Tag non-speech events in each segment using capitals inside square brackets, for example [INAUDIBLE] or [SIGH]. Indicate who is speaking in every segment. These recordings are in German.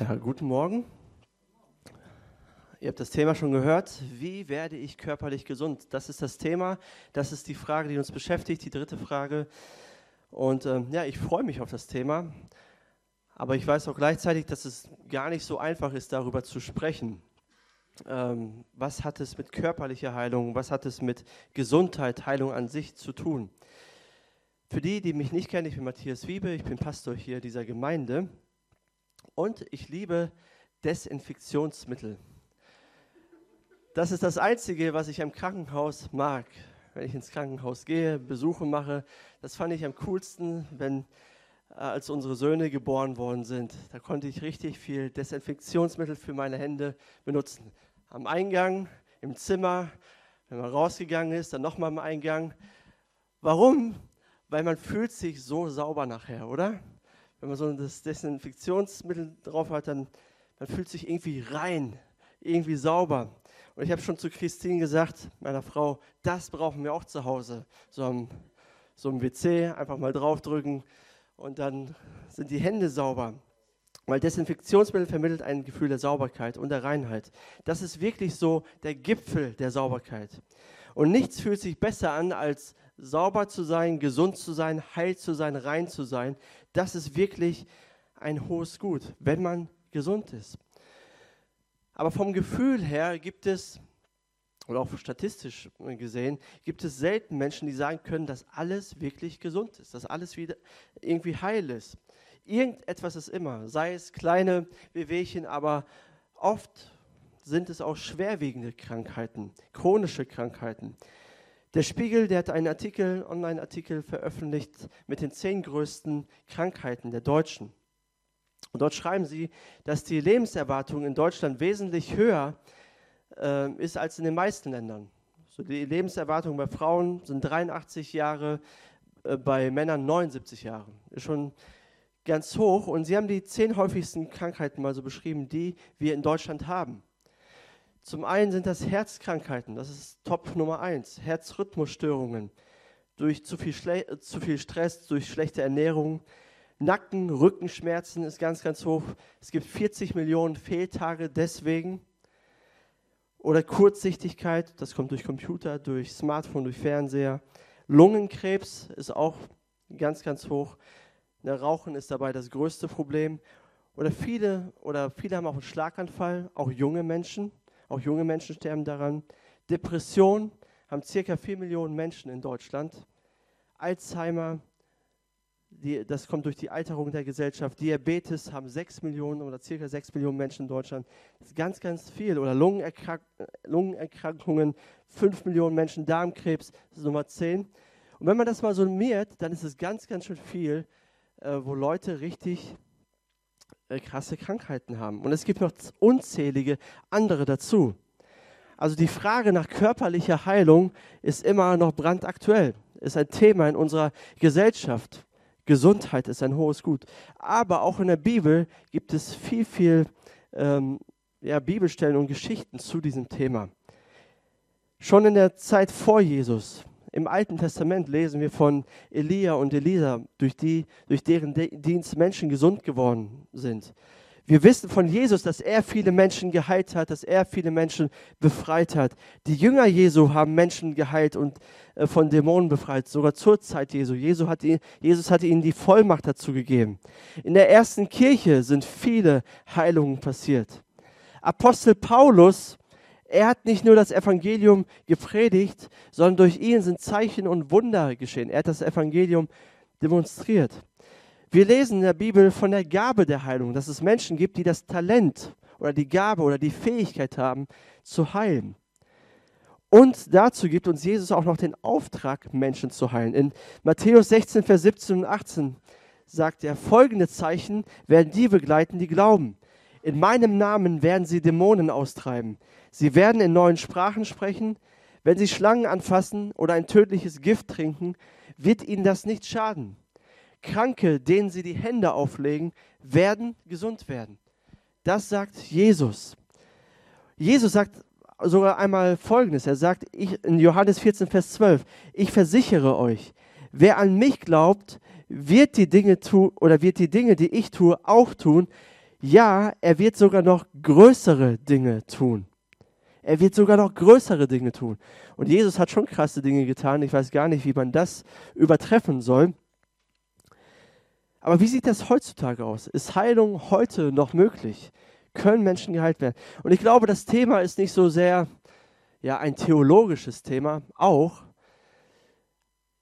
Speaker 1: Ja, guten Morgen. Ihr habt das Thema schon gehört. Wie werde ich körperlich gesund? Das ist das Thema. Das ist die Frage, die uns beschäftigt, die dritte Frage. Und ähm, ja, ich freue mich auf das Thema. Aber ich weiß auch gleichzeitig, dass es gar nicht so einfach ist, darüber zu sprechen. Ähm, was hat es mit körperlicher Heilung, was hat es mit Gesundheit, Heilung an sich zu tun? Für die, die mich nicht kennen, ich bin Matthias Wiebe, ich bin Pastor hier dieser Gemeinde. Und ich liebe Desinfektionsmittel. Das ist das Einzige, was ich im Krankenhaus mag. Wenn ich ins Krankenhaus gehe, Besuche mache, das fand ich am coolsten, wenn äh, als unsere Söhne geboren worden sind. Da konnte ich richtig viel Desinfektionsmittel für meine Hände benutzen. Am Eingang, im Zimmer, wenn man rausgegangen ist, dann nochmal am Eingang. Warum? Weil man fühlt sich so sauber nachher, oder? Wenn man so das Desinfektionsmittel drauf hat, dann man fühlt sich irgendwie rein, irgendwie sauber. Und ich habe schon zu Christine gesagt, meiner Frau, das brauchen wir auch zu Hause. So am, so am WC einfach mal draufdrücken und dann sind die Hände sauber. Weil Desinfektionsmittel vermittelt ein Gefühl der Sauberkeit und der Reinheit. Das ist wirklich so der Gipfel der Sauberkeit. Und nichts fühlt sich besser an, als sauber zu sein, gesund zu sein, heil zu sein, rein zu sein. Das ist wirklich ein hohes Gut, wenn man gesund ist. Aber vom Gefühl her gibt es, oder auch statistisch gesehen, gibt es selten Menschen, die sagen können, dass alles wirklich gesund ist, dass alles wieder irgendwie heil ist. Irgendetwas ist immer, sei es kleine Bewegchen, aber oft sind es auch schwerwiegende Krankheiten, chronische Krankheiten. Der Spiegel, der hat einen Artikel, Online-Artikel veröffentlicht mit den zehn größten Krankheiten der Deutschen. Und dort schreiben sie, dass die Lebenserwartung in Deutschland wesentlich höher äh, ist als in den meisten Ländern. So die Lebenserwartung bei Frauen sind 83 Jahre, äh, bei Männern 79 Jahre. Ist schon ganz hoch. Und sie haben die zehn häufigsten Krankheiten mal so beschrieben, die wir in Deutschland haben. Zum einen sind das Herzkrankheiten, das ist Top Nummer eins. Herzrhythmusstörungen durch zu viel, Schle zu viel Stress, durch schlechte Ernährung. Nacken, Rückenschmerzen ist ganz, ganz hoch. Es gibt 40 Millionen Fehltage deswegen. Oder Kurzsichtigkeit, das kommt durch Computer, durch Smartphone, durch Fernseher. Lungenkrebs ist auch ganz, ganz hoch. Rauchen ist dabei das größte Problem. Oder viele, oder viele haben auch einen Schlaganfall, auch junge Menschen. Auch junge Menschen sterben daran. Depression haben circa 4 Millionen Menschen in Deutschland. Alzheimer, die, das kommt durch die Alterung der Gesellschaft. Diabetes haben 6 Millionen oder circa 6 Millionen Menschen in Deutschland. Das ist ganz, ganz viel. Oder Lungenerkrank Lungenerkrankungen, 5 Millionen Menschen, Darmkrebs, das ist Nummer 10. Und wenn man das mal summiert, dann ist es ganz, ganz schön viel, äh, wo Leute richtig äh, krasse Krankheiten haben. Und es gibt noch unzählige andere dazu. Also die Frage nach körperlicher Heilung ist immer noch brandaktuell, ist ein Thema in unserer Gesellschaft. Gesundheit ist ein hohes Gut. Aber auch in der Bibel gibt es viel, viel ähm, ja, Bibelstellen und Geschichten zu diesem Thema. Schon in der Zeit vor Jesus im Alten Testament lesen wir von Elia und Elisa, durch, die, durch deren Dienst Menschen gesund geworden sind. Wir wissen von Jesus, dass er viele Menschen geheilt hat, dass er viele Menschen befreit hat. Die Jünger Jesu haben Menschen geheilt und äh, von Dämonen befreit, sogar zur Zeit Jesu. Jesus hat, Jesus hat ihnen die Vollmacht dazu gegeben. In der ersten Kirche sind viele Heilungen passiert. Apostel Paulus er hat nicht nur das Evangelium gepredigt, sondern durch ihn sind Zeichen und Wunder geschehen. Er hat das Evangelium demonstriert. Wir lesen in der Bibel von der Gabe der Heilung, dass es Menschen gibt, die das Talent oder die Gabe oder die Fähigkeit haben, zu heilen. Und dazu gibt uns Jesus auch noch den Auftrag, Menschen zu heilen. In Matthäus 16, Vers 17 und 18 sagt er, folgende Zeichen werden die begleiten, die glauben. In meinem Namen werden sie Dämonen austreiben. Sie werden in neuen Sprachen sprechen. Wenn sie Schlangen anfassen oder ein tödliches Gift trinken, wird ihnen das nicht schaden. Kranke, denen sie die Hände auflegen, werden gesund werden. Das sagt Jesus. Jesus sagt sogar einmal Folgendes. Er sagt ich, in Johannes 14, Vers 12, ich versichere euch, wer an mich glaubt, wird die Dinge tun oder wird die Dinge, die ich tue, auch tun, Ja, er wird sogar noch größere Dinge tun. Er wird sogar noch größere Dinge tun. Und Jesus hat schon krasse Dinge getan. Ich weiß gar nicht, wie man das übertreffen soll. Aber wie sieht das heutzutage aus? Ist Heilung heute noch möglich? Können Menschen geheilt werden? Und ich glaube, das Thema ist nicht so sehr ja, ein theologisches Thema, auch.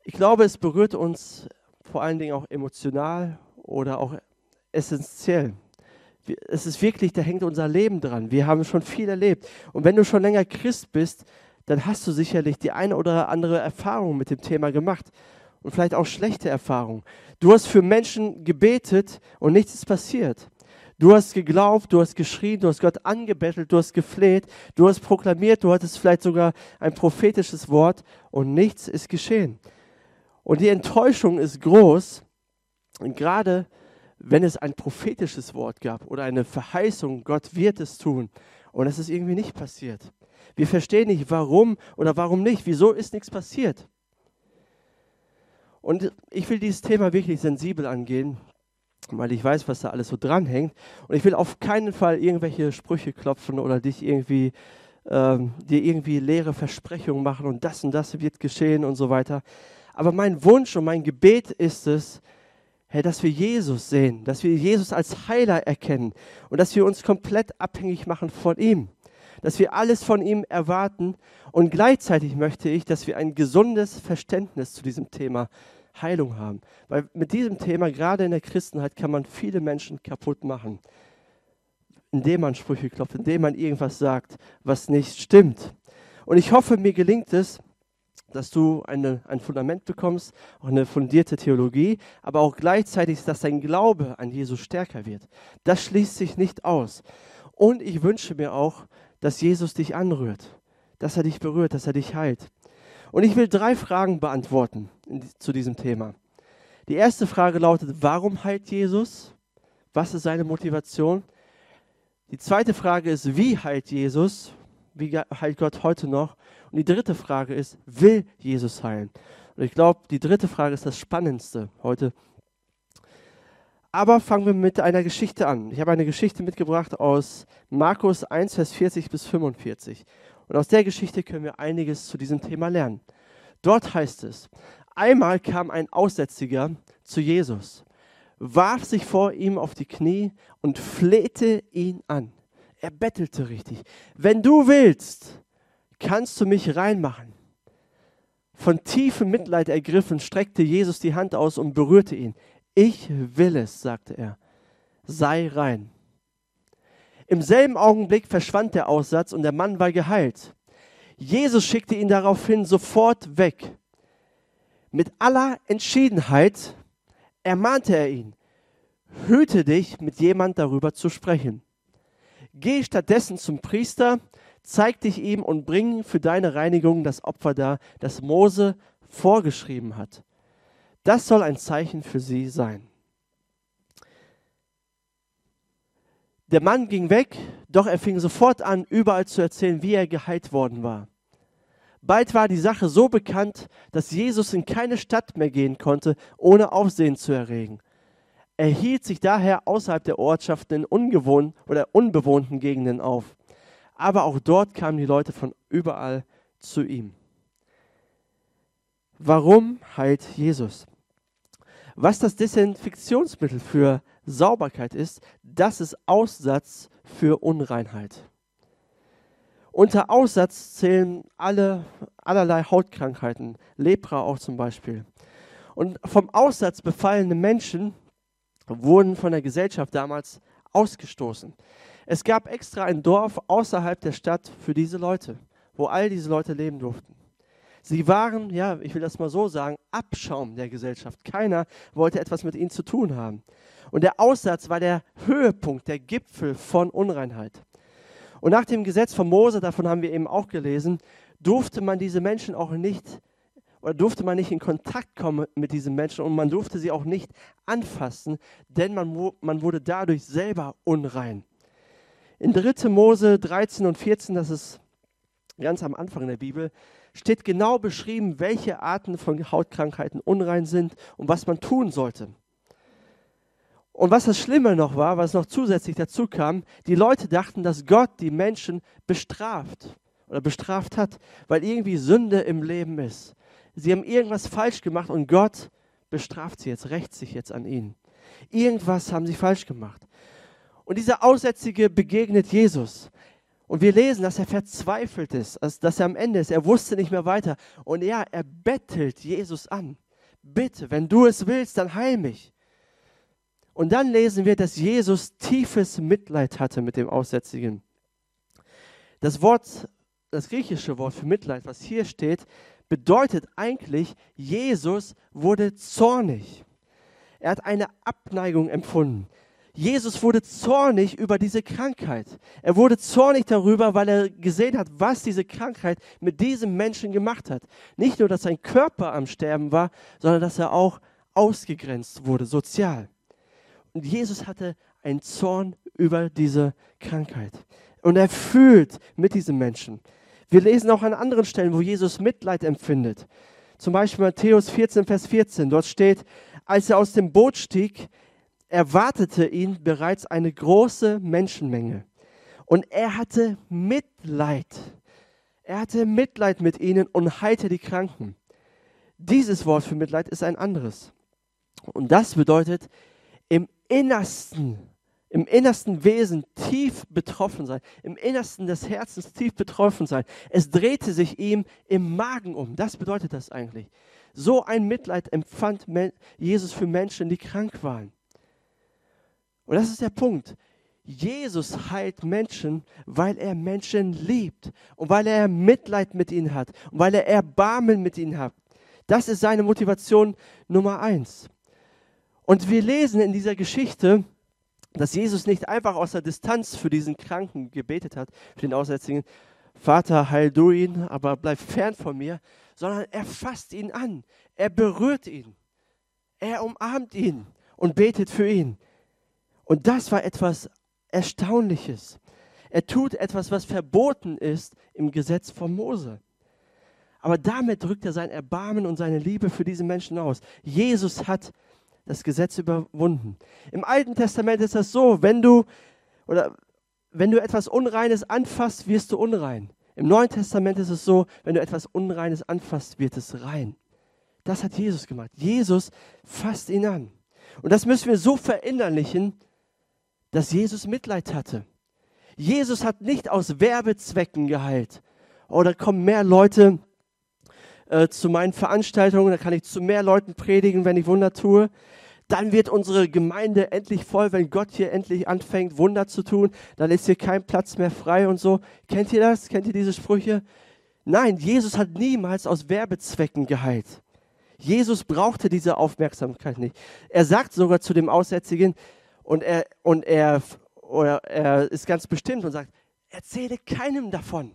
Speaker 1: Ich glaube, es berührt uns vor allen Dingen auch emotional oder auch essentiell. Es ist wirklich, da hängt unser Leben dran. Wir haben schon viel erlebt. Und wenn du schon länger Christ bist, dann hast du sicherlich die eine oder andere Erfahrung mit dem Thema gemacht und vielleicht auch schlechte Erfahrungen. Du hast für Menschen gebetet und nichts ist passiert. Du hast geglaubt, du hast geschrien, du hast Gott angebettelt, du hast gefleht, du hast proklamiert, du hattest vielleicht sogar ein prophetisches Wort und nichts ist geschehen. Und die Enttäuschung ist groß. Und gerade wenn es ein prophetisches Wort gab oder eine Verheißung, Gott wird es tun, und es ist irgendwie nicht passiert. Wir verstehen nicht, warum oder warum nicht. Wieso ist nichts passiert? Und ich will dieses Thema wirklich sensibel angehen, weil ich weiß, was da alles so dranhängt. Und ich will auf keinen Fall irgendwelche Sprüche klopfen oder dich irgendwie, ähm, dir irgendwie leere Versprechungen machen und das und das wird geschehen und so weiter. Aber mein Wunsch und mein Gebet ist es, Herr, dass wir Jesus sehen, dass wir Jesus als Heiler erkennen und dass wir uns komplett abhängig machen von ihm, dass wir alles von ihm erwarten und gleichzeitig möchte ich, dass wir ein gesundes Verständnis zu diesem Thema Heilung haben. Weil mit diesem Thema, gerade in der Christenheit, kann man viele Menschen kaputt machen, indem man Sprüche klopft, indem man irgendwas sagt, was nicht stimmt. Und ich hoffe, mir gelingt es, dass du eine, ein Fundament bekommst, auch eine fundierte Theologie, aber auch gleichzeitig, dass dein Glaube an Jesus stärker wird. Das schließt sich nicht aus. Und ich wünsche mir auch, dass Jesus dich anrührt, dass er dich berührt, dass er dich heilt. Und ich will drei Fragen beantworten zu diesem Thema. Die erste Frage lautet, warum heilt Jesus? Was ist seine Motivation? Die zweite Frage ist, wie heilt Jesus? Wie heilt Gott heute noch? Und die dritte Frage ist, will Jesus heilen? Und ich glaube, die dritte Frage ist das Spannendste heute. Aber fangen wir mit einer Geschichte an. Ich habe eine Geschichte mitgebracht aus Markus 1, Vers 40 bis 45. Und aus der Geschichte können wir einiges zu diesem Thema lernen. Dort heißt es, einmal kam ein Aussätziger zu Jesus, warf sich vor ihm auf die Knie und flehte ihn an. Er bettelte richtig. Wenn du willst, kannst du mich reinmachen. Von tiefem Mitleid ergriffen, streckte Jesus die Hand aus und berührte ihn. Ich will es, sagte er. Sei rein. Im selben Augenblick verschwand der Aussatz und der Mann war geheilt. Jesus schickte ihn daraufhin sofort weg. Mit aller Entschiedenheit ermahnte er ihn, hüte dich, mit jemand darüber zu sprechen. Geh stattdessen zum Priester, zeig dich ihm und bring für deine Reinigung das Opfer dar, das Mose vorgeschrieben hat. Das soll ein Zeichen für sie sein. Der Mann ging weg, doch er fing sofort an, überall zu erzählen, wie er geheilt worden war. Bald war die Sache so bekannt, dass Jesus in keine Stadt mehr gehen konnte, ohne Aufsehen zu erregen. Er hielt sich daher außerhalb der Ortschaften in ungewohnten oder unbewohnten Gegenden auf. Aber auch dort kamen die Leute von überall zu ihm. Warum heilt Jesus? Was das Desinfektionsmittel für Sauberkeit ist, das ist Aussatz für Unreinheit. Unter Aussatz zählen alle, allerlei Hautkrankheiten, Lepra auch zum Beispiel. Und vom Aussatz befallene Menschen wurden von der Gesellschaft damals ausgestoßen. Es gab extra ein Dorf außerhalb der Stadt für diese Leute, wo all diese Leute leben durften. Sie waren, ja, ich will das mal so sagen, Abschaum der Gesellschaft. Keiner wollte etwas mit ihnen zu tun haben. Und der Aussatz war der Höhepunkt, der Gipfel von Unreinheit. Und nach dem Gesetz von Mose, davon haben wir eben auch gelesen, durfte man diese Menschen auch nicht oder durfte man nicht in Kontakt kommen mit diesen Menschen und man durfte sie auch nicht anfassen, denn man, man wurde dadurch selber unrein. In 3. Mose 13 und 14, das ist ganz am Anfang der Bibel, steht genau beschrieben, welche Arten von Hautkrankheiten unrein sind und was man tun sollte. Und was das Schlimme noch war, was noch zusätzlich dazu kam, die Leute dachten, dass Gott die Menschen bestraft oder bestraft hat, weil irgendwie Sünde im Leben ist. Sie haben irgendwas falsch gemacht und Gott bestraft sie jetzt, rächt sich jetzt an ihnen. Irgendwas haben sie falsch gemacht. Und dieser Aussätzige begegnet Jesus. Und wir lesen, dass er verzweifelt ist, dass er am Ende ist. Er wusste nicht mehr weiter. Und ja, er bettelt Jesus an. Bitte, wenn du es willst, dann heil mich. Und dann lesen wir, dass Jesus tiefes Mitleid hatte mit dem Aussätzigen. Das Wort, das griechische Wort für Mitleid, was hier steht, bedeutet eigentlich, Jesus wurde zornig. Er hat eine Abneigung empfunden. Jesus wurde zornig über diese Krankheit. Er wurde zornig darüber, weil er gesehen hat, was diese Krankheit mit diesem Menschen gemacht hat. Nicht nur, dass sein Körper am Sterben war, sondern dass er auch ausgegrenzt wurde, sozial. Und Jesus hatte einen Zorn über diese Krankheit. Und er fühlt mit diesem Menschen. Wir lesen auch an anderen Stellen, wo Jesus Mitleid empfindet. Zum Beispiel Matthäus 14, Vers 14. Dort steht, als er aus dem Boot stieg, erwartete ihn bereits eine große Menschenmenge. Und er hatte Mitleid. Er hatte Mitleid mit ihnen und heilte die Kranken. Dieses Wort für Mitleid ist ein anderes. Und das bedeutet, im Innersten, im innersten Wesen tief betroffen sein, im Innersten des Herzens tief betroffen sein. Es drehte sich ihm im Magen um. Das bedeutet das eigentlich. So ein Mitleid empfand Jesus für Menschen, die krank waren. Und das ist der Punkt. Jesus heilt Menschen, weil er Menschen liebt und weil er Mitleid mit ihnen hat und weil er Erbarmen mit ihnen hat. Das ist seine Motivation Nummer eins. Und wir lesen in dieser Geschichte, dass Jesus nicht einfach aus der Distanz für diesen Kranken gebetet hat, für den Aussätzigen, Vater, heil du ihn, aber bleib fern von mir, sondern er fasst ihn an, er berührt ihn, er umarmt ihn und betet für ihn. Und das war etwas Erstaunliches. Er tut etwas, was verboten ist im Gesetz von Mose. Aber damit drückt er sein Erbarmen und seine Liebe für diese Menschen aus. Jesus hat das Gesetz überwunden. Im Alten Testament ist das so, wenn du oder wenn du etwas Unreines anfasst, wirst du unrein. Im Neuen Testament ist es so, wenn du etwas Unreines anfasst, wird es rein. Das hat Jesus gemacht. Jesus fasst ihn an. Und das müssen wir so verinnerlichen, dass Jesus Mitleid hatte. Jesus hat nicht aus Werbezwecken geheilt. Oder kommen mehr Leute äh, zu meinen Veranstaltungen, da kann ich zu mehr Leuten predigen, wenn ich Wunder tue. Dann wird unsere Gemeinde endlich voll, wenn Gott hier endlich anfängt, Wunder zu tun. Dann ist hier kein Platz mehr frei und so. Kennt ihr das? Kennt ihr diese Sprüche? Nein, Jesus hat niemals aus Werbezwecken geheilt. Jesus brauchte diese Aufmerksamkeit nicht. Er sagt sogar zu dem Aussätzigen, und er, und er, oder er ist ganz bestimmt und sagt, erzähle keinem davon.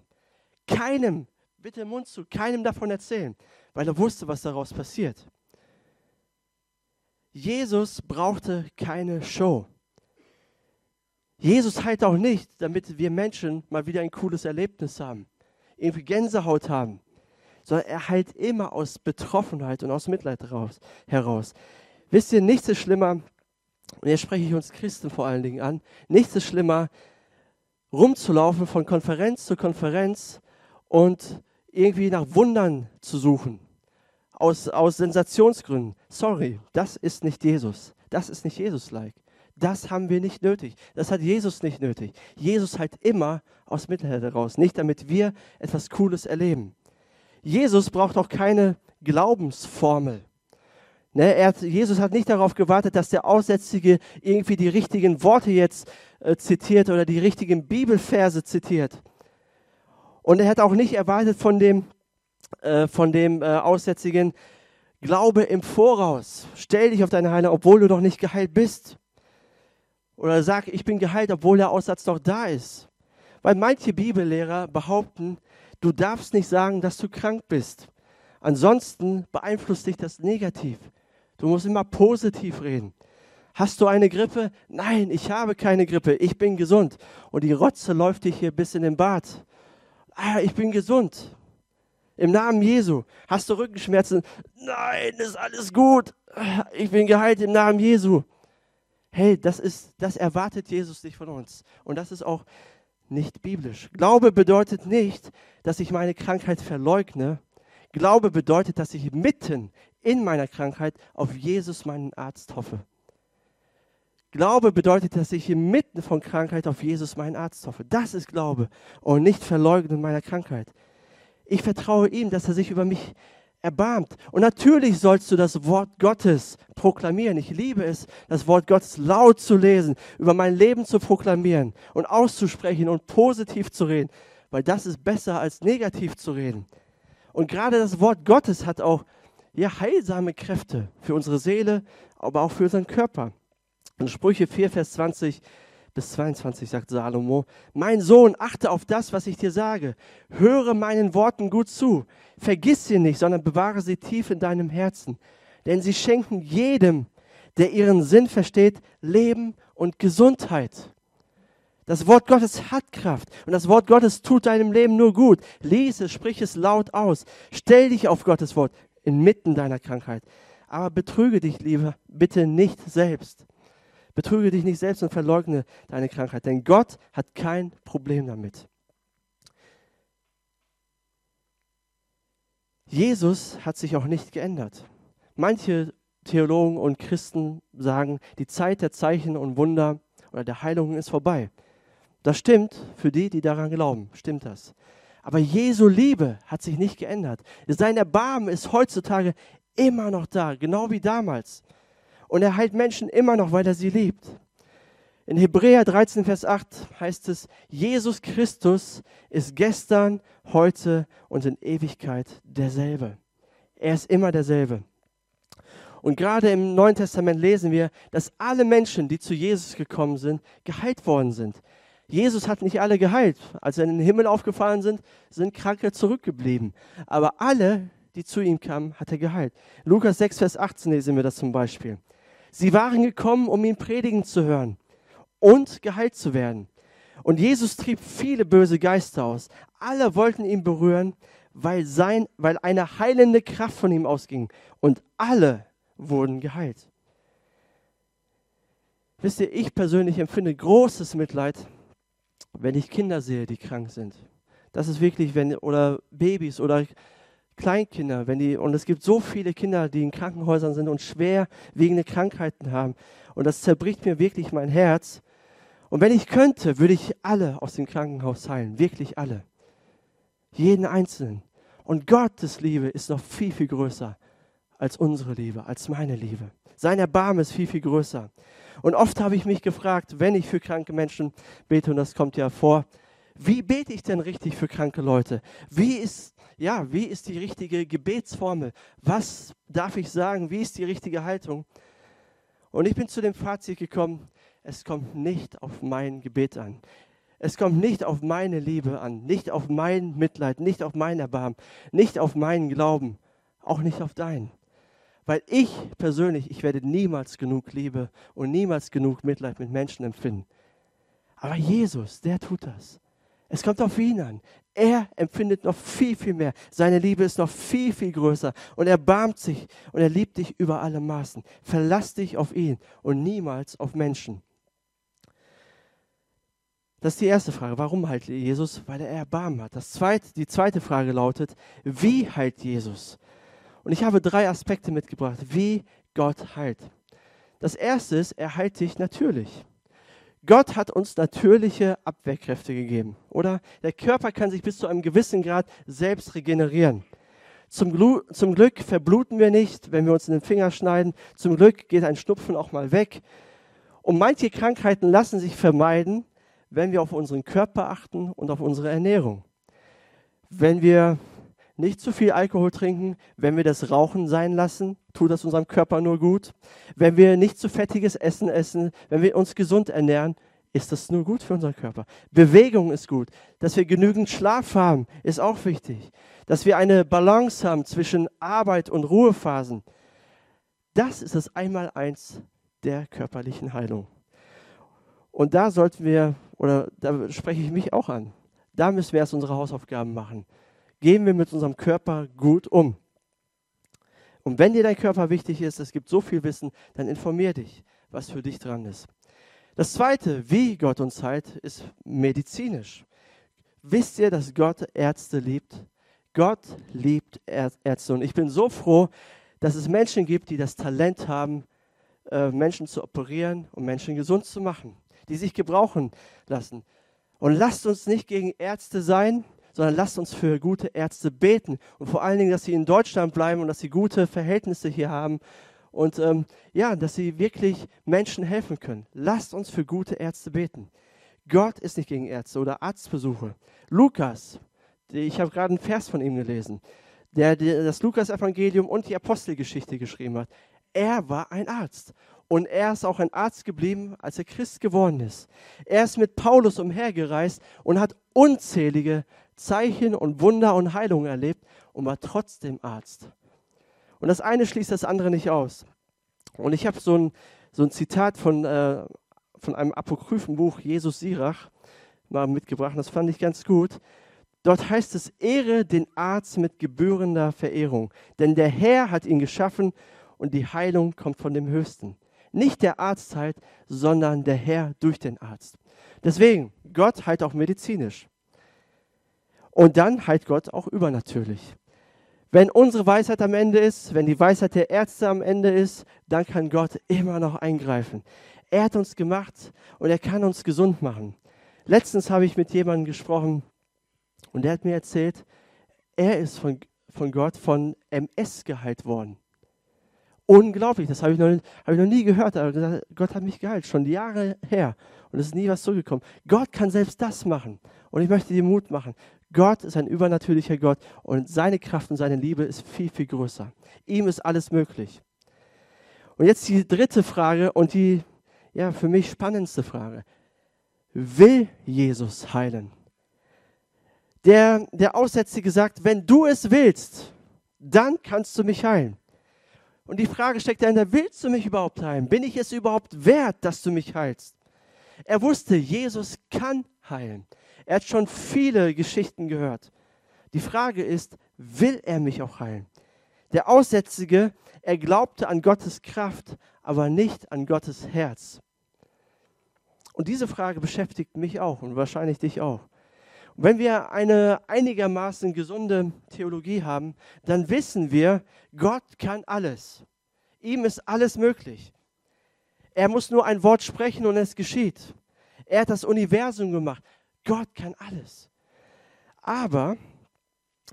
Speaker 1: Keinem bitte Mund zu, keinem davon erzählen, weil er wusste, was daraus passiert. Jesus brauchte keine Show. Jesus heilt auch nicht, damit wir Menschen mal wieder ein cooles Erlebnis haben, irgendwie Gänsehaut haben, sondern er heilt immer aus Betroffenheit und aus Mitleid heraus. Wisst ihr, nichts ist schlimmer, und jetzt spreche ich uns Christen vor allen Dingen an, nichts ist schlimmer, rumzulaufen von Konferenz zu Konferenz und irgendwie nach Wundern zu suchen. Aus, aus Sensationsgründen. Sorry, das ist nicht Jesus. Das ist nicht Jesus-like. Das haben wir nicht nötig. Das hat Jesus nicht nötig. Jesus halt immer aus Mitleid heraus, nicht damit wir etwas Cooles erleben. Jesus braucht auch keine Glaubensformel. Ne, er Jesus hat nicht darauf gewartet, dass der Aussätzige irgendwie die richtigen Worte jetzt äh, zitiert oder die richtigen Bibelverse zitiert. Und er hat auch nicht erwartet von dem, äh, von dem äh, Aussätzigen, Glaube im Voraus. Stell dich auf deine Heilung, obwohl du noch nicht geheilt bist. Oder sag, ich bin geheilt, obwohl der Aussatz noch da ist. Weil manche Bibellehrer behaupten, du darfst nicht sagen, dass du krank bist. Ansonsten beeinflusst dich das negativ. Du musst immer positiv reden. Hast du eine Grippe? Nein, ich habe keine Grippe. Ich bin gesund. Und die Rotze läuft dich hier bis in den Bart ah, ich bin gesund. Im Namen Jesu. Hast du Rückenschmerzen? Nein, ist alles gut. Ich bin geheilt im Namen Jesu. Hey, das ist, das erwartet Jesus nicht von uns. Und das ist auch nicht biblisch. Glaube bedeutet nicht, dass ich meine Krankheit verleugne. Glaube bedeutet, dass ich mitten in meiner Krankheit auf Jesus, meinen Arzt, hoffe. Glaube bedeutet, dass ich inmitten von Krankheit auf Jesus, meinen Arzt, hoffe. Das ist Glaube und nicht Verleugnen meiner Krankheit. Ich vertraue ihm, dass er sich über mich erbarmt. Und natürlich sollst du das Wort Gottes proklamieren. Ich liebe es, das Wort Gottes laut zu lesen, über mein Leben zu proklamieren und auszusprechen und positiv zu reden, weil das ist besser als negativ zu reden. Und gerade das Wort Gottes hat auch ja, heilsame Kräfte für unsere Seele, aber auch für unseren Körper. In Sprüche 4, Vers 20 bis 22 sagt Salomo, mein Sohn, achte auf das, was ich dir sage. Höre meinen Worten gut zu. Vergiss sie nicht, sondern bewahre sie tief in deinem Herzen. Denn sie schenken jedem, der ihren Sinn versteht, Leben und Gesundheit. Das Wort Gottes hat Kraft und das Wort Gottes tut deinem Leben nur gut. Lies es, sprich es laut aus. Stell dich auf Gottes Wort inmitten deiner Krankheit. Aber betrüge dich, lieber, bitte nicht selbst. Betrüge dich nicht selbst und verleugne deine Krankheit, denn Gott hat kein Problem damit. Jesus hat sich auch nicht geändert. Manche Theologen und Christen sagen, die Zeit der Zeichen und Wunder oder der Heilungen ist vorbei. Das stimmt für die, die daran glauben, stimmt das. Aber Jesu Liebe hat sich nicht geändert. Sein Erbarmen ist heutzutage immer noch da, genau wie damals. Und er heilt Menschen immer noch, weil er sie liebt. In Hebräer 13, Vers 8 heißt es, Jesus Christus ist gestern, heute und in Ewigkeit derselbe. Er ist immer derselbe. Und gerade im Neuen Testament lesen wir, dass alle Menschen, die zu Jesus gekommen sind, geheilt worden sind. Jesus hat nicht alle geheilt. Als sie in den Himmel aufgefahren sind, sind Kranke zurückgeblieben. Aber alle, die zu ihm kamen, hat er geheilt. Lukas 6, Vers 18 lesen wir das zum Beispiel. Sie waren gekommen, um ihn predigen zu hören und geheilt zu werden. Und Jesus trieb viele böse Geister aus. Alle wollten ihn berühren, weil, sein, weil eine heilende Kraft von ihm ausging. Und alle wurden geheilt. Wisst ihr, ich persönlich empfinde großes Mitleid, wenn ich Kinder sehe, die krank sind. Das ist wirklich, wenn, oder Babys oder Kleinkinder, wenn die, und es gibt so viele Kinder, die in Krankenhäusern sind und schwerwiegende Krankheiten haben. Und das zerbricht mir wirklich mein Herz. Und wenn ich könnte, würde ich alle aus dem Krankenhaus heilen. Wirklich alle. Jeden Einzelnen. Und Gottes Liebe ist noch viel, viel größer als unsere Liebe, als meine Liebe. Sein Erbarmen ist viel, viel größer. Und oft habe ich mich gefragt, wenn ich für kranke Menschen bete, und das kommt ja vor, wie bete ich denn richtig für kranke Leute? Wie ist, ja, wie ist die richtige Gebetsformel? Was darf ich sagen? Wie ist die richtige Haltung? Und ich bin zu dem Fazit gekommen, es kommt nicht auf mein Gebet an. Es kommt nicht auf meine Liebe an, nicht auf mein Mitleid, nicht auf mein Erbarmen, nicht auf meinen Glauben, auch nicht auf deinen. Weil ich persönlich, ich werde niemals genug Liebe und niemals genug Mitleid mit Menschen empfinden. Aber Jesus, der tut das. Es kommt auf ihn an. Er empfindet noch viel, viel mehr. Seine Liebe ist noch viel, viel größer. Und er barmt sich und er liebt dich über alle Maßen. Verlass dich auf ihn und niemals auf Menschen. Das ist die erste Frage. Warum heilt Jesus? Weil er Erbarmen hat. Das zweite, die zweite Frage lautet, wie heilt Jesus? Und ich habe drei Aspekte mitgebracht, wie Gott heilt. Das erste ist, er heilt dich natürlich. Gott hat uns natürliche Abwehrkräfte gegeben, oder? Der Körper kann sich bis zu einem gewissen Grad selbst regenerieren. Zum, Glu zum Glück verbluten wir nicht, wenn wir uns in den Finger schneiden. Zum Glück geht ein Schnupfen auch mal weg. Und manche Krankheiten lassen sich vermeiden, wenn wir auf unseren Körper achten und auf unsere Ernährung. Wenn wir nicht zu viel Alkohol trinken, wenn wir das Rauchen sein lassen, tut das unserem Körper nur gut. Wenn wir nicht zu fettiges Essen essen, wenn wir uns gesund ernähren, ist das nur gut für unseren Körper. Bewegung ist gut. Dass wir genügend Schlaf haben, ist auch wichtig. Dass wir eine Balance haben zwischen Arbeit und Ruhephasen. Das ist das Einmaleins der körperlichen Heilung. Und da sollten wir, oder da spreche ich mich auch an, da müssen wir erst unsere Hausaufgaben machen gehen wir mit unserem Körper gut um. Und wenn dir dein Körper wichtig ist, es gibt so viel Wissen, dann informier dich. was für dich dran ist. Das Zweite, wie Gott uns heilt, ist medizinisch. Wisst ihr, dass Gott Ärzte liebt? Gott liebt Ärzte. Und ich bin so froh, dass es Menschen gibt, die das Talent haben, äh, Menschen zu operieren und Menschen gesund zu machen, die sich gebrauchen lassen. Und lasst uns nicht gegen Ärzte sein, sondern lasst uns für gute Ärzte beten. Und vor allen Dingen, dass sie in Deutschland bleiben und dass sie gute Verhältnisse hier haben und ähm, ja, dass sie wirklich Menschen helfen können. Lasst uns für gute Ärzte beten. Gott ist nicht gegen Ärzte oder Arztbesuche. Lukas, ich habe gerade einen Vers von ihm gelesen, der, der das Lukas-Evangelium und die Apostelgeschichte geschrieben hat. Er war ein Arzt und er ist auch ein Arzt geblieben, als er Christ geworden ist. Er ist mit Paulus umhergereist und hat unzählige Zeichen und Wunder und Heilungen erlebt und war trotzdem Arzt. Und das eine schließt das andere nicht aus. Und ich habe so ein, so ein Zitat von, äh, von einem apokryphen Buch, Jesus Sirach, mal mitgebracht. Das fand ich ganz gut. Dort heißt es, ehre den Arzt mit gebührender Verehrung, denn der Herr hat ihn geschaffen und die Heilung kommt von dem Höchsten. Nicht der Arzt heilt, sondern der Herr durch den Arzt. Deswegen, Gott heilt auch medizinisch. Und dann heilt Gott auch übernatürlich. Wenn unsere Weisheit am Ende ist, wenn die Weisheit der Ärzte am Ende ist, dann kann Gott immer noch eingreifen. Er hat uns gemacht und er kann uns gesund machen. Letztens habe ich mit jemandem gesprochen und der hat mir erzählt, er ist von, von Gott von MS geheilt worden. Unglaublich, das habe ich, noch, habe ich noch nie gehört. Aber gesagt, Gott hat mich geheilt, schon Jahre her. Und es ist nie was zurückgekommen. Gott kann selbst das machen. Und ich möchte dir Mut machen. Gott ist ein übernatürlicher Gott und seine Kraft und seine Liebe ist viel, viel größer. Ihm ist alles möglich. Und jetzt die dritte Frage und die ja, für mich spannendste Frage. Will Jesus heilen? Der, der Aussätzige sagt, wenn du es willst, dann kannst du mich heilen. Und die Frage steckt dahinter, willst du mich überhaupt heilen? Bin ich es überhaupt wert, dass du mich heilst? Er wusste, Jesus kann heilen. Er hat schon viele Geschichten gehört. Die Frage ist, will er mich auch heilen? Der Aussätzige, er glaubte an Gottes Kraft, aber nicht an Gottes Herz. Und diese Frage beschäftigt mich auch und wahrscheinlich dich auch. Und wenn wir eine einigermaßen gesunde Theologie haben, dann wissen wir, Gott kann alles. Ihm ist alles möglich. Er muss nur ein Wort sprechen und es geschieht. Er hat das Universum gemacht. Gott kann alles. Aber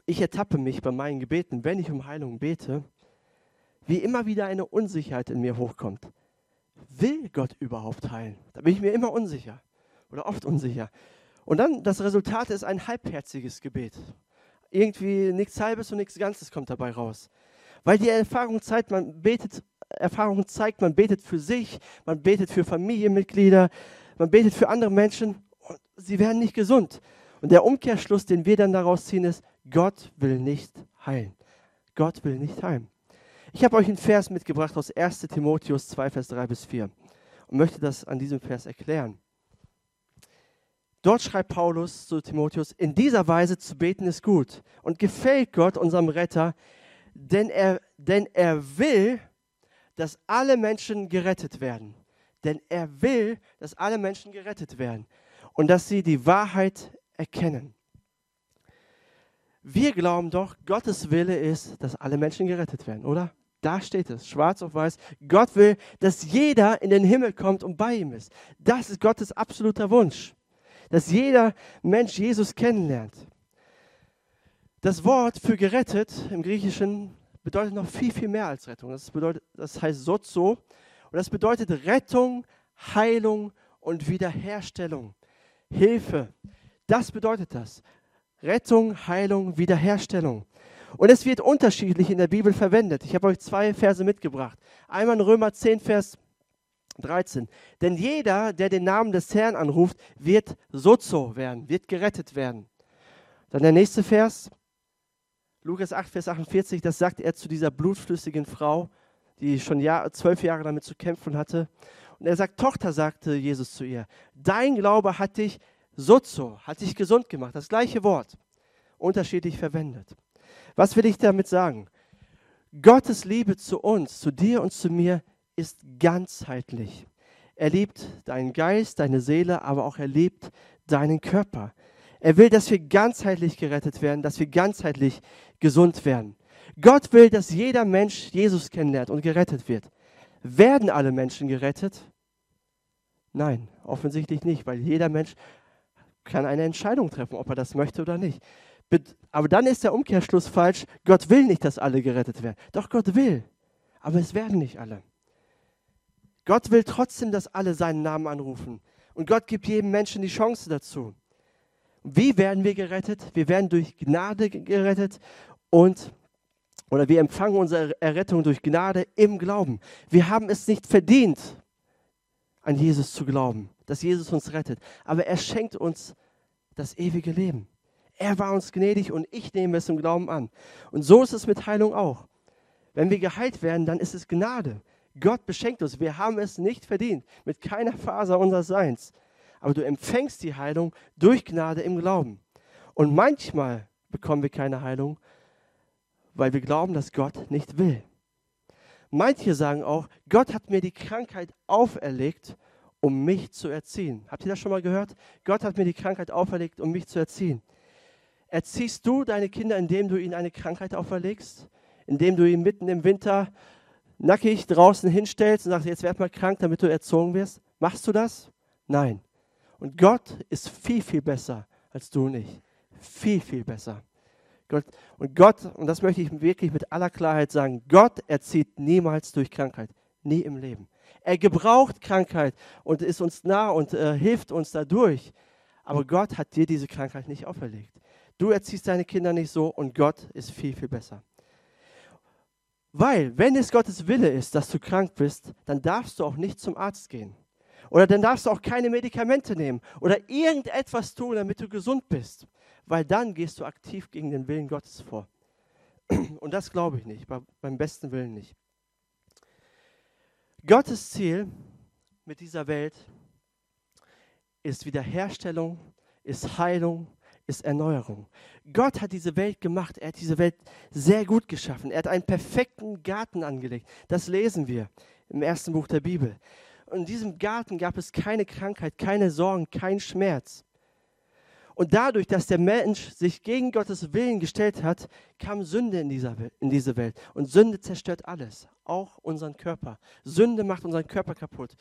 Speaker 1: ich ertappe mich bei meinen Gebeten, wenn ich um Heilung bete, wie immer wieder eine Unsicherheit in mir hochkommt. Will Gott überhaupt heilen? Da bin ich mir immer unsicher oder oft unsicher. Und dann das Resultat ist ein halbherziges Gebet. Irgendwie nichts Halbes und nichts Ganzes kommt dabei raus. Weil die Erfahrung zeigt, man betet, Erfahrung zeigt, man betet für sich, man betet für Familienmitglieder, man betet für andere Menschen und sie werden nicht gesund. Und der Umkehrschluss, den wir dann daraus ziehen, ist, Gott will nicht heilen. Gott will nicht heilen. Ich habe euch einen Vers mitgebracht aus 1 Timotheus 2, Vers 3 bis 4 und möchte das an diesem Vers erklären. Dort schreibt Paulus zu Timotheus, in dieser Weise zu beten ist gut und gefällt Gott, unserem Retter, denn er, denn er will, dass alle Menschen gerettet werden. Denn er will, dass alle Menschen gerettet werden und dass sie die Wahrheit erkennen. Wir glauben doch, Gottes Wille ist, dass alle Menschen gerettet werden, oder? Da steht es, schwarz auf weiß. Gott will, dass jeder in den Himmel kommt und bei ihm ist. Das ist Gottes absoluter Wunsch dass jeder Mensch Jesus kennenlernt. Das Wort für gerettet im Griechischen bedeutet noch viel, viel mehr als Rettung. Das, bedeutet, das heißt sozo und das bedeutet Rettung, Heilung und Wiederherstellung. Hilfe. Das bedeutet das. Rettung, Heilung, Wiederherstellung. Und es wird unterschiedlich in der Bibel verwendet. Ich habe euch zwei Verse mitgebracht. Einmal in Römer 10, Vers 13. Denn jeder, der den Namen des Herrn anruft, wird sozo werden, wird gerettet werden. Dann der nächste Vers, Lukas 8, Vers 48, das sagt er zu dieser blutflüssigen Frau, die schon Jahr, zwölf Jahre damit zu kämpfen hatte. Und er sagt, Tochter, sagte Jesus zu ihr, dein Glaube hat dich sozo, hat dich gesund gemacht. Das gleiche Wort, unterschiedlich verwendet. Was will ich damit sagen? Gottes Liebe zu uns, zu dir und zu mir ist ganzheitlich. Er liebt deinen Geist, deine Seele, aber auch er liebt deinen Körper. Er will, dass wir ganzheitlich gerettet werden, dass wir ganzheitlich gesund werden. Gott will, dass jeder Mensch Jesus kennenlernt und gerettet wird. Werden alle Menschen gerettet? Nein, offensichtlich nicht, weil jeder Mensch kann eine Entscheidung treffen, ob er das möchte oder nicht. Aber dann ist der Umkehrschluss falsch. Gott will nicht, dass alle gerettet werden. Doch Gott will. Aber es werden nicht alle. Gott will trotzdem, dass alle seinen Namen anrufen. Und Gott gibt jedem Menschen die Chance dazu. Wie werden wir gerettet? Wir werden durch Gnade gerettet und oder wir empfangen unsere Errettung durch Gnade im Glauben. Wir haben es nicht verdient, an Jesus zu glauben, dass Jesus uns rettet, aber er schenkt uns das ewige Leben. Er war uns gnädig und ich nehme es im Glauben an. Und so ist es mit Heilung auch. Wenn wir geheilt werden, dann ist es Gnade. Gott beschenkt uns. Wir haben es nicht verdient, mit keiner Faser unseres Seins. Aber du empfängst die Heilung durch Gnade im Glauben. Und manchmal bekommen wir keine Heilung, weil wir glauben, dass Gott nicht will. Manche sagen auch, Gott hat mir die Krankheit auferlegt, um mich zu erziehen. Habt ihr das schon mal gehört? Gott hat mir die Krankheit auferlegt, um mich zu erziehen. Erziehst du deine Kinder, indem du ihnen eine Krankheit auferlegst? Indem du ihn mitten im Winter nackig draußen hinstellst und sagst, jetzt werd mal krank, damit du erzogen wirst? Machst du das? Nein. Und Gott ist viel, viel besser als du und ich. Viel, viel besser. Gott, und Gott, und das möchte ich wirklich mit aller Klarheit sagen, Gott erzieht niemals durch Krankheit. Nie im Leben. Er gebraucht Krankheit und ist uns nah und äh, hilft uns dadurch. Aber Gott hat dir diese Krankheit nicht auferlegt. Du erziehst deine Kinder nicht so und Gott ist viel, viel besser. Weil, wenn es Gottes Wille ist, dass du krank bist, dann darfst du auch nicht zum Arzt gehen. Oder dann darfst du auch keine Medikamente nehmen oder irgendetwas tun, damit du gesund bist. Weil dann gehst du aktiv gegen den Willen Gottes vor. [CLEARS THROAT] Und das glaube ich nicht, beim besten Willen nicht. Gottes Ziel mit dieser Welt ist Wiederherstellung, ist Heilung, ist Erneuerung. Gott hat diese Welt gemacht. Er hat diese Welt sehr gut geschaffen. Er hat einen perfekten Garten angelegt. Das lesen wir im ersten Buch der Bibel. Und in diesem Garten gab es keine Krankheit, keine Sorgen, kein Schmerz. Und dadurch, dass der Mensch sich gegen Gottes Willen gestellt hat, kam Sünde in, dieser, in diese Welt. Und Sünde zerstört alles, auch unseren Körper. Sünde macht unseren Körper kaputt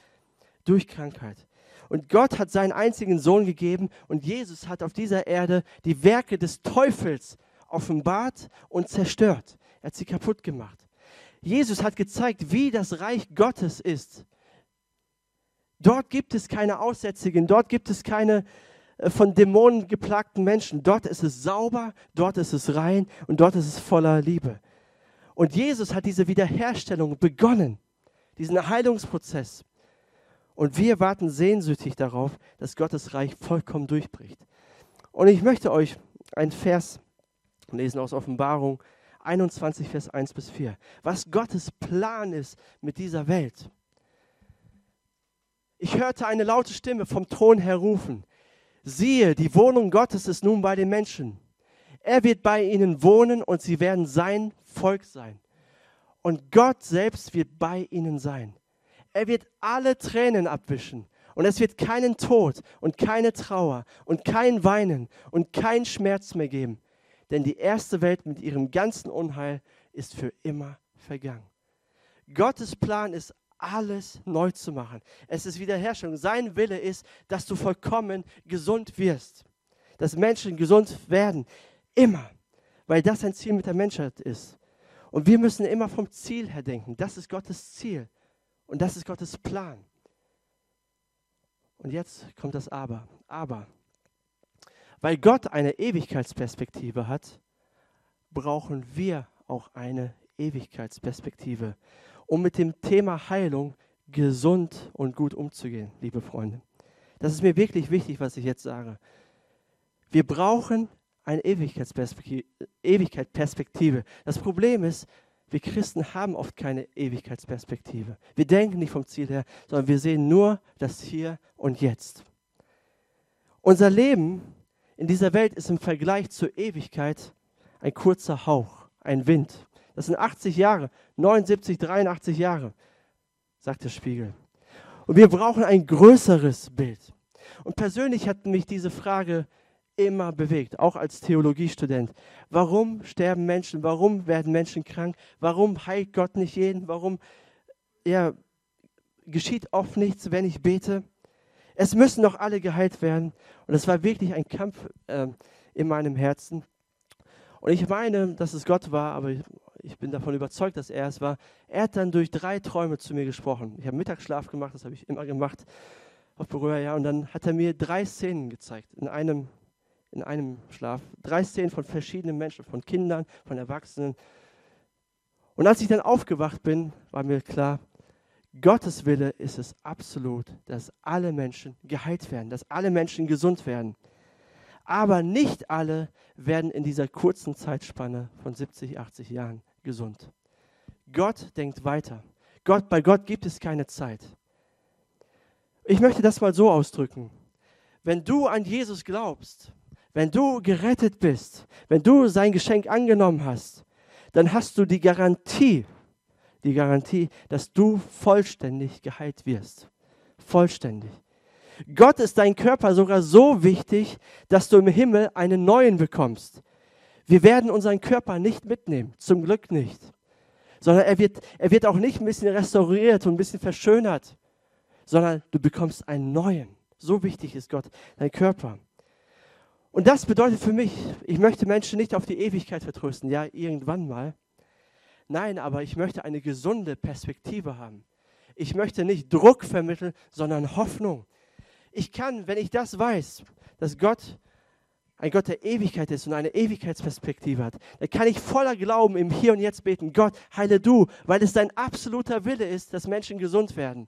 Speaker 1: durch Krankheit. Und Gott hat seinen einzigen Sohn gegeben und Jesus hat auf dieser Erde die Werke des Teufels offenbart und zerstört. Er hat sie kaputt gemacht. Jesus hat gezeigt, wie das Reich Gottes ist. Dort gibt es keine Aussätzigen, dort gibt es keine äh, von Dämonen geplagten Menschen. Dort ist es sauber, dort ist es rein und dort ist es voller Liebe. Und Jesus hat diese Wiederherstellung begonnen, diesen Heilungsprozess. Und wir warten sehnsüchtig darauf, dass Gottes Reich vollkommen durchbricht. Und ich möchte euch einen Vers lesen aus Offenbarung 21, Vers 1 bis 4. Was Gottes Plan ist mit dieser Welt. Ich hörte eine laute Stimme vom Thron her rufen. Siehe, die Wohnung Gottes ist nun bei den Menschen. Er wird bei ihnen wohnen und sie werden sein Volk sein. Und Gott selbst wird bei ihnen sein. Er wird alle Tränen abwischen. Und es wird keinen Tod und keine Trauer und kein Weinen und kein Schmerz mehr geben. Denn die erste Welt mit ihrem ganzen Unheil ist für immer vergangen. Gottes Plan ist, alles neu zu machen. Es ist Wiederherstellung. Sein Wille ist, dass du vollkommen gesund wirst. Dass Menschen gesund werden. Immer. Weil das ein Ziel mit der Menschheit ist. Und wir müssen immer vom Ziel her denken. Das ist Gottes Ziel. Und das ist Gottes Plan. Und jetzt kommt das Aber. Aber, weil Gott eine Ewigkeitsperspektive hat, brauchen wir auch eine Ewigkeitsperspektive, um mit dem Thema Heilung gesund und gut umzugehen, liebe Freunde. Das ist mir wirklich wichtig, was ich jetzt sage. Wir brauchen eine Ewigkeitsperspektive. Das Problem ist, wir Christen haben oft keine Ewigkeitsperspektive. Wir denken nicht vom Ziel her, sondern wir sehen nur das Hier und Jetzt. Unser Leben in dieser Welt ist im Vergleich zur Ewigkeit ein kurzer Hauch, ein Wind. Das sind 80 Jahre, 79, 83 Jahre sagt der Spiegel. Und wir brauchen ein größeres Bild. Und persönlich hat mich diese Frage immer bewegt, auch als Theologiestudent. Warum sterben Menschen? Warum werden Menschen krank? Warum heilt Gott nicht jeden? Warum ja, geschieht oft nichts, wenn ich bete? Es müssen doch alle geheilt werden. Und es war wirklich ein Kampf äh, in meinem Herzen. Und ich meine, dass es Gott war, aber ich, ich bin davon überzeugt, dass er es war. Er hat dann durch drei Träume zu mir gesprochen. Ich habe Mittagsschlaf gemacht, das habe ich immer gemacht auf Berührer, ja. Und dann hat er mir drei Szenen gezeigt in einem, in einem Schlaf. Drei Szenen von verschiedenen Menschen, von Kindern, von Erwachsenen. Und als ich dann aufgewacht bin, war mir klar, Gottes Wille ist es absolut, dass alle Menschen geheilt werden, dass alle Menschen gesund werden. Aber nicht alle werden in dieser kurzen Zeitspanne von 70, 80 Jahren gesund. Gott denkt weiter. Gott, bei Gott gibt es keine Zeit. Ich möchte das mal so ausdrücken. Wenn du an Jesus glaubst, wenn du gerettet bist, wenn du sein Geschenk angenommen hast, dann hast du die Garantie, die Garantie, dass du vollständig geheilt wirst. Vollständig. Gott ist dein Körper sogar so wichtig, dass du im Himmel einen neuen bekommst. Wir werden unseren Körper nicht mitnehmen, zum Glück nicht, sondern er wird, er wird auch nicht ein bisschen restauriert und ein bisschen verschönert, sondern du bekommst einen neuen. So wichtig ist Gott, dein Körper. Und das bedeutet für mich, ich möchte Menschen nicht auf die Ewigkeit vertrösten, ja, irgendwann mal. Nein, aber ich möchte eine gesunde Perspektive haben. Ich möchte nicht Druck vermitteln, sondern Hoffnung. Ich kann, wenn ich das weiß, dass Gott ein Gott der Ewigkeit ist und eine Ewigkeitsperspektive hat, dann kann ich voller Glauben im Hier und Jetzt beten, Gott, heile du, weil es dein absoluter Wille ist, dass Menschen gesund werden.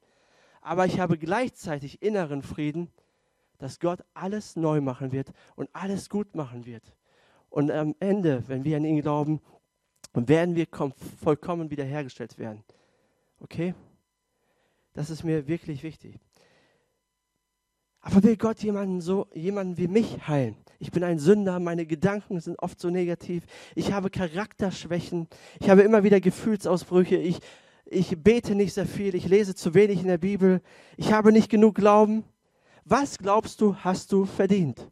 Speaker 1: Aber ich habe gleichzeitig inneren Frieden, dass Gott alles neu machen wird und alles gut machen wird. Und am Ende, wenn wir an ihn glauben, werden wir vollkommen wiederhergestellt werden. Okay? Das ist mir wirklich wichtig. Aber will Gott jemanden so, jemanden wie mich heilen? Ich bin ein Sünder, meine Gedanken sind oft so negativ. Ich habe Charakterschwächen. Ich habe immer wieder Gefühlsausbrüche. Ich, ich bete nicht sehr viel. Ich lese zu wenig in der Bibel. Ich habe nicht genug Glauben. Was glaubst du, hast du verdient?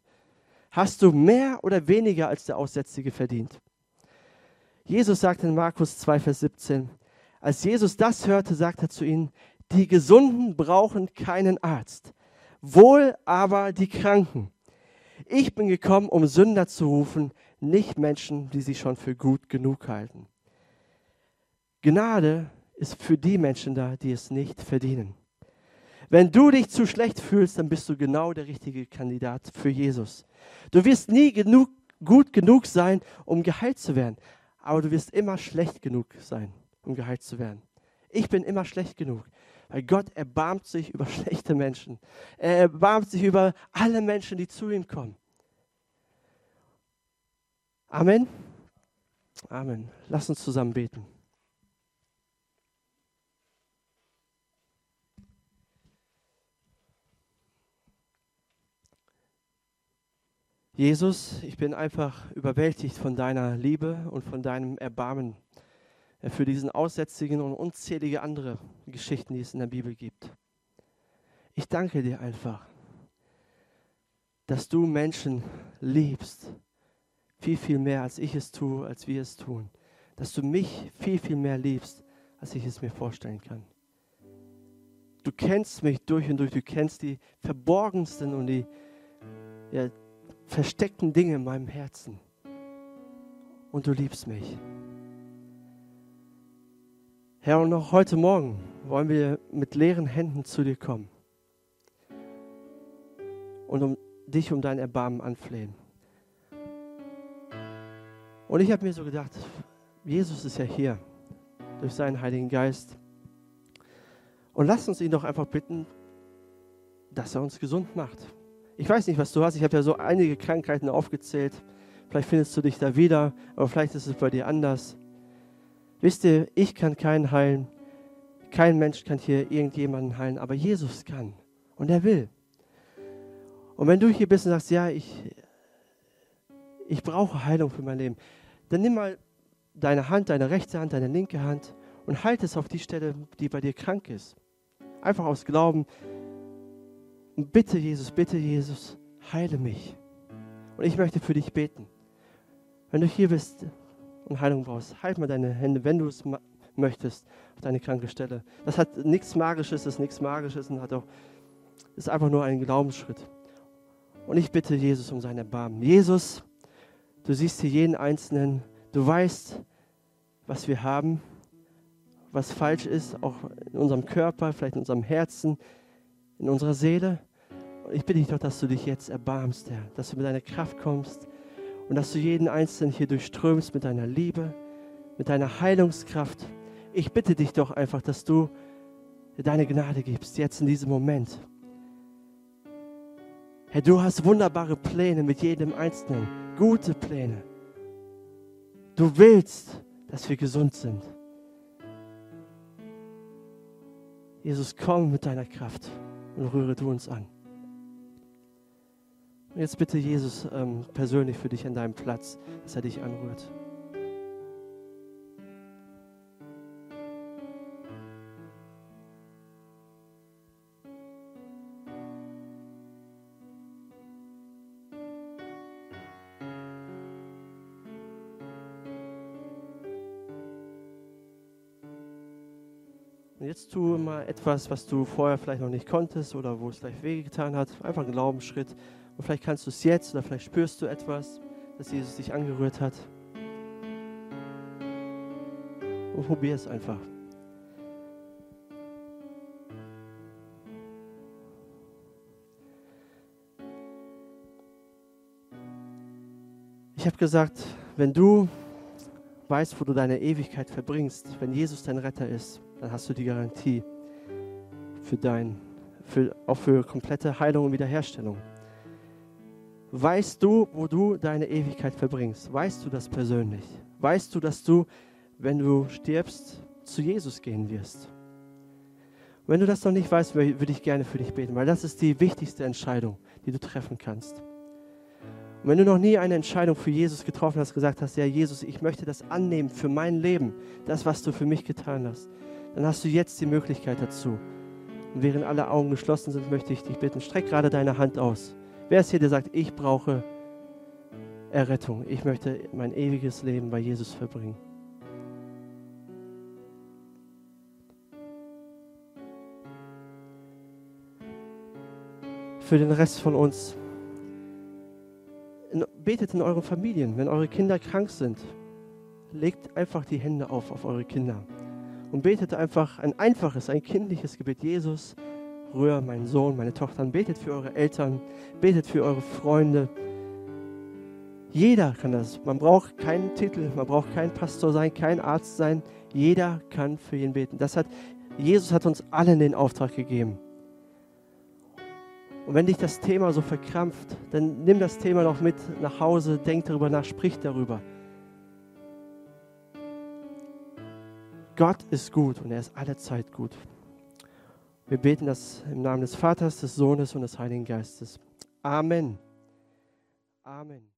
Speaker 1: Hast du mehr oder weniger als der Aussätzige verdient? Jesus sagt in Markus 2, Vers 17, als Jesus das hörte, sagte er zu ihnen, die Gesunden brauchen keinen Arzt, wohl aber die Kranken. Ich bin gekommen, um Sünder zu rufen, nicht Menschen, die sich schon für gut genug halten. Gnade ist für die Menschen da, die es nicht verdienen. Wenn du dich zu schlecht fühlst, dann bist du genau der richtige Kandidat für Jesus. Du wirst nie genug, gut genug sein, um geheilt zu werden, aber du wirst immer schlecht genug sein, um geheilt zu werden. Ich bin immer schlecht genug. Weil Gott erbarmt sich [LAUGHS] über schlechte Menschen. Er erbarmt sich über alle Menschen, die zu ihm kommen. Amen. Amen. Lass uns zusammen beten. Jesus, ich bin einfach überwältigt von deiner Liebe und von deinem Erbarmen für diesen Aussätzigen und unzählige andere Geschichten, die es in der Bibel gibt. Ich danke dir einfach, dass du Menschen liebst, viel, viel mehr, als ich es tue, als wir es tun. Dass du mich viel, viel mehr liebst, als ich es mir vorstellen kann. Du kennst mich durch und durch, du kennst die verborgensten und die ja, versteckten Dinge in meinem Herzen. Und du liebst mich. Herr, und noch heute Morgen wollen wir mit leeren Händen zu dir kommen und um dich um dein Erbarmen anflehen. Und ich habe mir so gedacht, Jesus ist ja hier durch seinen Heiligen Geist. Und lass uns ihn doch einfach bitten, dass er uns gesund macht. Ich weiß nicht, was du hast. Ich habe ja so einige Krankheiten aufgezählt. Vielleicht findest du dich da wieder, aber vielleicht ist es bei dir anders. Wisst ihr, ich kann keinen heilen. Kein Mensch kann hier irgendjemanden heilen, aber Jesus kann. Und er will. Und wenn du hier bist und sagst, ja, ich, ich brauche Heilung für mein Leben, dann nimm mal deine Hand, deine rechte Hand, deine linke Hand und halt es auf die Stelle, die bei dir krank ist. Einfach aus Glauben. Und bitte, Jesus, bitte, Jesus, heile mich. Und ich möchte für dich beten. Wenn du hier bist und Heilung brauchst, halt mal deine Hände, wenn du es möchtest, auf deine kranke Stelle. Das hat nichts Magisches, das ist nichts Magisches und hat auch, ist einfach nur ein Glaubensschritt. Und ich bitte Jesus um sein Erbarmen. Jesus, du siehst hier jeden Einzelnen, du weißt, was wir haben, was falsch ist, auch in unserem Körper, vielleicht in unserem Herzen, in unserer Seele. Ich bitte dich doch, dass du dich jetzt erbarmst, Herr, dass du mit deiner Kraft kommst und dass du jeden Einzelnen hier durchströmst mit deiner Liebe, mit deiner Heilungskraft. Ich bitte dich doch einfach, dass du deine Gnade gibst, jetzt in diesem Moment. Herr, du hast wunderbare Pläne mit jedem Einzelnen, gute Pläne. Du willst, dass wir gesund sind. Jesus, komm mit deiner Kraft und rühre du uns an. Und jetzt bitte Jesus ähm, persönlich für dich an deinem Platz, dass er dich anrührt. Jetzt tu mal etwas, was du vorher vielleicht noch nicht konntest oder wo es vielleicht wehgetan hat. Einfach einen Glaubensschritt. Und vielleicht kannst du es jetzt oder vielleicht spürst du etwas, dass Jesus dich angerührt hat. Und probier es einfach. Ich habe gesagt, wenn du weißt, wo du deine Ewigkeit verbringst, wenn Jesus dein Retter ist, dann hast du die Garantie für dein, für, auch für komplette Heilung und Wiederherstellung. Weißt du, wo du deine Ewigkeit verbringst? Weißt du das persönlich? Weißt du, dass du, wenn du stirbst, zu Jesus gehen wirst? Wenn du das noch nicht weißt, würde ich gerne für dich beten, weil das ist die wichtigste Entscheidung, die du treffen kannst. Und wenn du noch nie eine Entscheidung für Jesus getroffen hast, gesagt hast, ja Jesus, ich möchte das annehmen für mein Leben, das, was du für mich getan hast, dann hast du jetzt die Möglichkeit dazu. Und während alle Augen geschlossen sind, möchte ich dich bitten, streck gerade deine Hand aus. Wer ist hier, der sagt, ich brauche Errettung, ich möchte mein ewiges Leben bei Jesus verbringen? Für den Rest von uns betet in euren Familien, wenn eure Kinder krank sind. Legt einfach die Hände auf auf eure Kinder und betet einfach ein einfaches, ein kindliches Gebet. Jesus, rühr meinen Sohn, meine Tochter. Betet für eure Eltern, betet für eure Freunde. Jeder kann das. Man braucht keinen Titel, man braucht kein Pastor sein, kein Arzt sein. Jeder kann für ihn beten. Das hat Jesus hat uns allen den Auftrag gegeben. Und wenn dich das Thema so verkrampft, dann nimm das Thema noch mit nach Hause, denk darüber nach, sprich darüber. Gott ist gut und er ist alle Zeit gut. Wir beten das im Namen des Vaters, des Sohnes und des Heiligen Geistes. Amen. Amen.